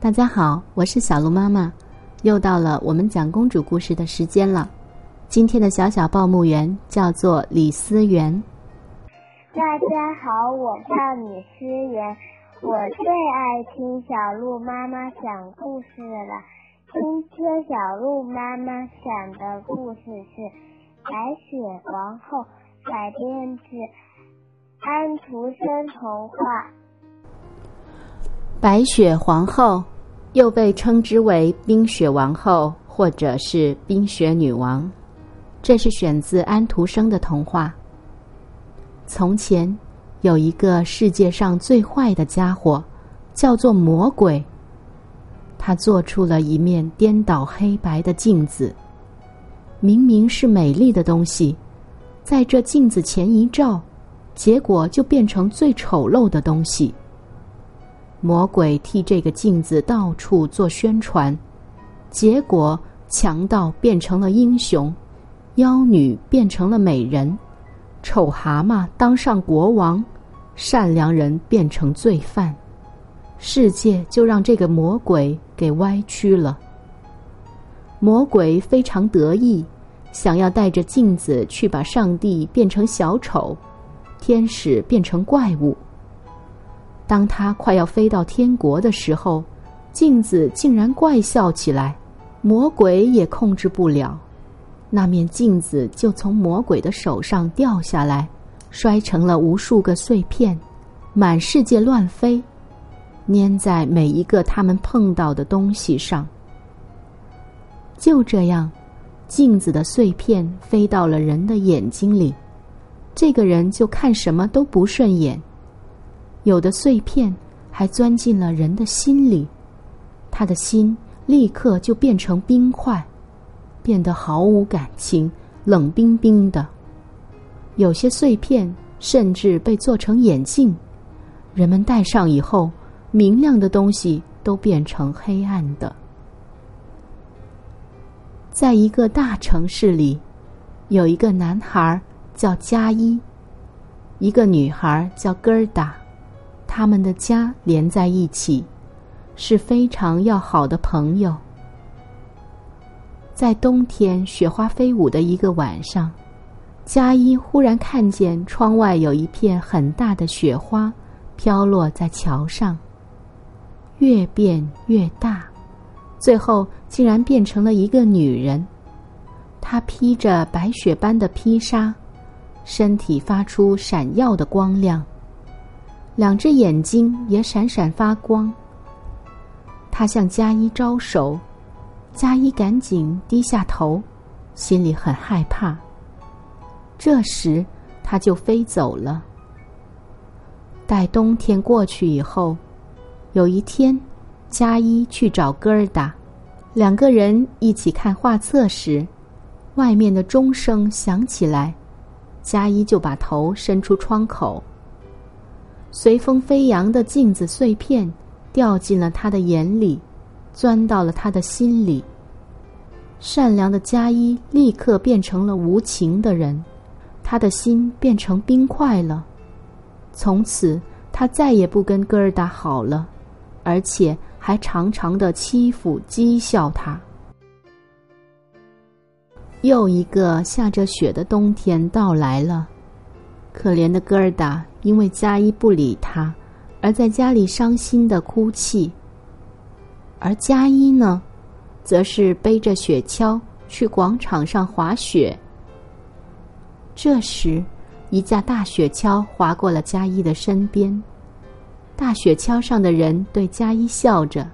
大家好，我是小鹿妈妈，又到了我们讲公主故事的时间了。今天的小小报幕员叫做李思源。大家好，我叫李思源，我最爱听小鹿妈妈讲故事了。今天小鹿妈妈讲的故事是《白雪皇后》，改编自安徒生童话。白雪皇后又被称之为冰雪王后，或者是冰雪女王。这是选自安徒生的童话。从前有一个世界上最坏的家伙，叫做魔鬼。他做出了一面颠倒黑白的镜子，明明是美丽的东西，在这镜子前一照，结果就变成最丑陋的东西。魔鬼替这个镜子到处做宣传，结果强盗变成了英雄，妖女变成了美人，丑蛤蟆当上国王，善良人变成罪犯，世界就让这个魔鬼给歪曲了。魔鬼非常得意，想要带着镜子去把上帝变成小丑，天使变成怪物。当他快要飞到天国的时候，镜子竟然怪笑起来，魔鬼也控制不了，那面镜子就从魔鬼的手上掉下来，摔成了无数个碎片，满世界乱飞，粘在每一个他们碰到的东西上。就这样，镜子的碎片飞到了人的眼睛里，这个人就看什么都不顺眼。有的碎片还钻进了人的心里，他的心立刻就变成冰块，变得毫无感情，冷冰冰的。有些碎片甚至被做成眼镜，人们戴上以后，明亮的东西都变成黑暗的。在一个大城市里，有一个男孩叫加一，一个女孩叫根儿达。他们的家连在一起，是非常要好的朋友。在冬天雪花飞舞的一个晚上，佳一忽然看见窗外有一片很大的雪花飘落在桥上，越变越大，最后竟然变成了一个女人。她披着白雪般的披纱，身体发出闪耀的光亮。两只眼睛也闪闪发光。他向加一招手，加一赶紧低下头，心里很害怕。这时，他就飞走了。待冬天过去以后，有一天，加一去找戈尔达，两个人一起看画册时，外面的钟声响起来，加一就把头伸出窗口。随风飞扬的镜子碎片掉进了他的眼里，钻到了他的心里。善良的加一立刻变成了无情的人，他的心变成冰块了。从此，他再也不跟戈尔达好了，而且还常常的欺负讥笑他。又一个下着雪的冬天到来了。可怜的戈尔达因为加一不理他，而在家里伤心的哭泣。而加一呢，则是背着雪橇去广场上滑雪。这时，一架大雪橇划过了加一的身边，大雪橇上的人对加一笑着。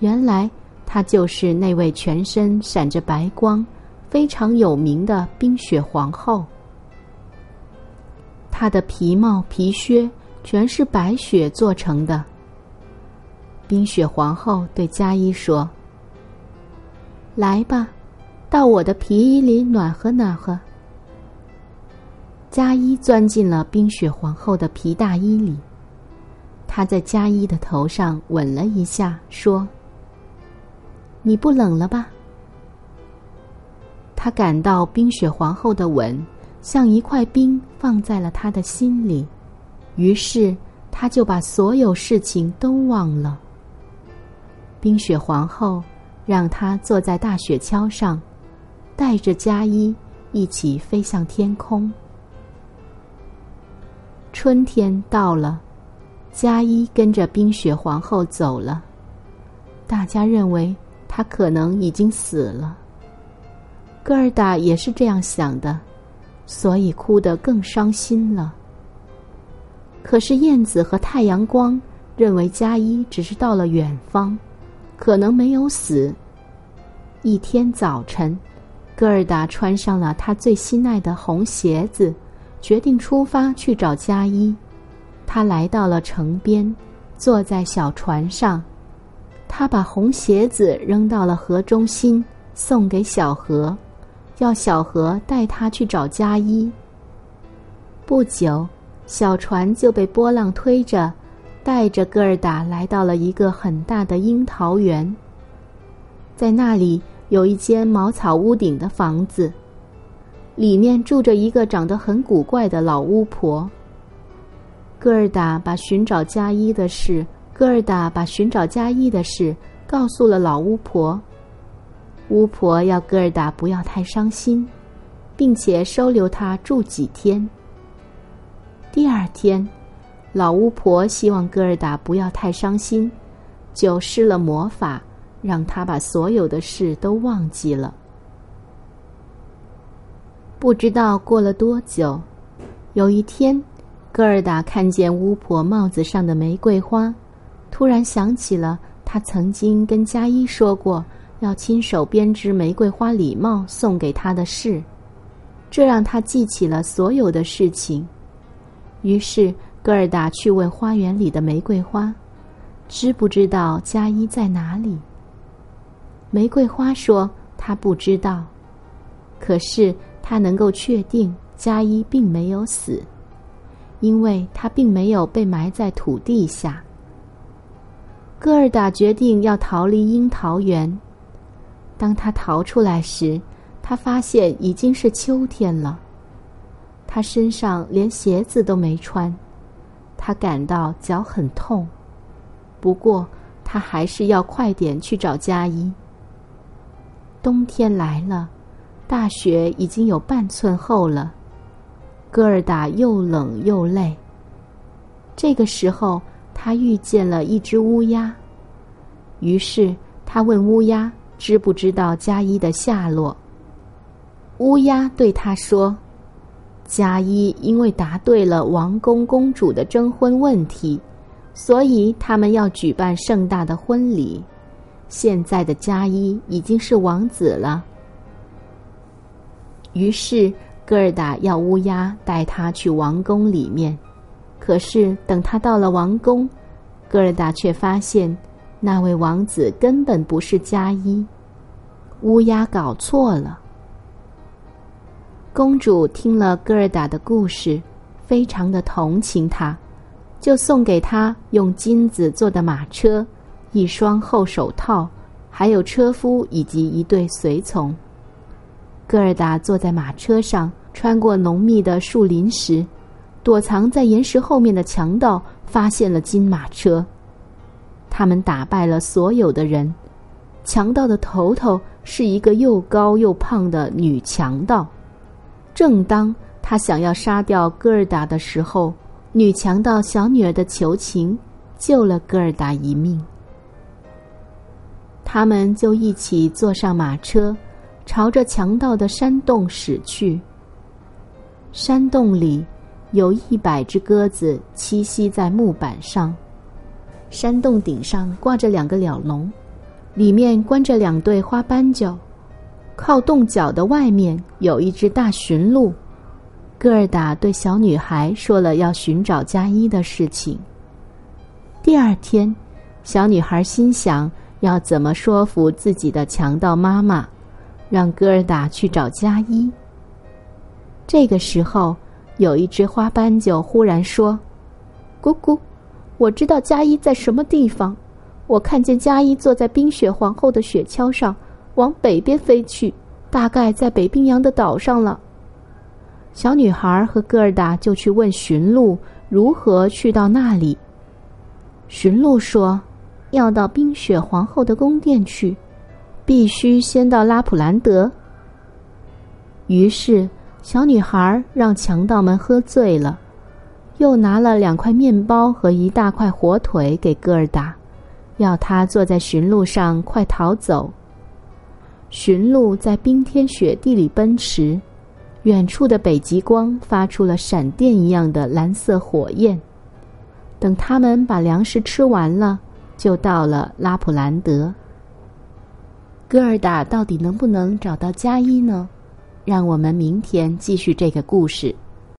原来，她就是那位全身闪着白光、非常有名的冰雪皇后。她的皮帽、皮靴全是白雪做成的。冰雪皇后对加一说：“来吧，到我的皮衣里暖和暖和。”加一钻进了冰雪皇后的皮大衣里，他在加一的头上吻了一下，说：“你不冷了吧？”他感到冰雪皇后的吻。像一块冰放在了他的心里，于是他就把所有事情都忘了。冰雪皇后让他坐在大雪橇上，带着佳衣一起飞向天空。春天到了，佳衣跟着冰雪皇后走了。大家认为他可能已经死了。戈尔达也是这样想的，所以哭得更伤心了。可是燕子和太阳光认为佳一只是到了远方，可能没有死。一天早晨，戈尔达穿上了她最心爱的红鞋子。决定出发去找佳一，他来到了城边，坐在小船上。他把红鞋子扔到了河中心，送给小河，要小河带他去找佳一。不久，小船就被波浪推着，带着戈尔达来到了一个很大的樱桃园。在那里有一间茅草屋顶的房子。里面住着一个长得很古怪的老巫婆。戈尔达把寻找加一的事，戈尔达把寻找加一的事告诉了老巫婆。巫婆要戈尔达不要太伤心，并且收留他住几天。第二天，老巫婆希望戈尔达不要太伤心，就施了魔法，让他把所有的事都忘记了。不知道过了多久，有一天，戈尔达看见巫婆帽子上的玫瑰花，突然想起了他曾经跟佳一说过要亲手编织玫瑰花礼帽送给他的事，这让他记起了所有的事情。于是，戈尔达去问花园里的玫瑰花，知不知道加一在哪里？玫瑰花说他不知道，可是。他能够确定加一并没有死，因为他并没有被埋在土地下。戈尔达决定要逃离樱桃园。当他逃出来时，他发现已经是秋天了。他身上连鞋子都没穿，他感到脚很痛。不过，他还是要快点去找加一。冬天来了。大雪已经有半寸厚了，戈尔达又冷又累。这个时候，他遇见了一只乌鸦，于是他问乌鸦知不知道加一的下落。乌鸦对他说：“加一因为答对了王公公主的征婚问题，所以他们要举办盛大的婚礼。现在的加一已经是王子了。”于是，戈尔达要乌鸦带他去王宫里面。可是，等他到了王宫，戈尔达却发现那位王子根本不是加一，乌鸦搞错了。公主听了戈尔达的故事，非常的同情他，就送给他用金子做的马车、一双厚手套，还有车夫以及一对随从。戈尔达坐在马车上，穿过浓密的树林时，躲藏在岩石后面的强盗发现了金马车。他们打败了所有的人。强盗的头头是一个又高又胖的女强盗。正当他想要杀掉戈尔达的时候，女强盗小女儿的求情救了戈尔达一命。他们就一起坐上马车。朝着强盗的山洞驶去。山洞里有一百只鸽子栖息在木板上，山洞顶上挂着两个鸟笼，里面关着两对花斑鸠。靠洞角的外面有一只大驯鹿。戈尔达对小女孩说了要寻找加一的事情。第二天，小女孩心想要怎么说服自己的强盗妈妈。让戈尔达去找加一。这个时候，有一只花斑鸠忽然说：“咕咕，我知道加一在什么地方。我看见加一坐在冰雪皇后的雪橇上，往北边飞去，大概在北冰洋的岛上了。”小女孩和戈尔达就去问驯鹿如何去到那里。驯鹿说：“要到冰雪皇后的宫殿去，必须先到拉普兰德。于是，小女孩让强盗们喝醉了，又拿了两块面包和一大块火腿给戈尔达，要他坐在驯鹿上快逃走。驯鹿在冰天雪地里奔驰，远处的北极光发出了闪电一样的蓝色火焰。等他们把粮食吃完了，就到了拉普兰德。戈尔达到底能不能找到加一呢？让我们明天继续这个故事。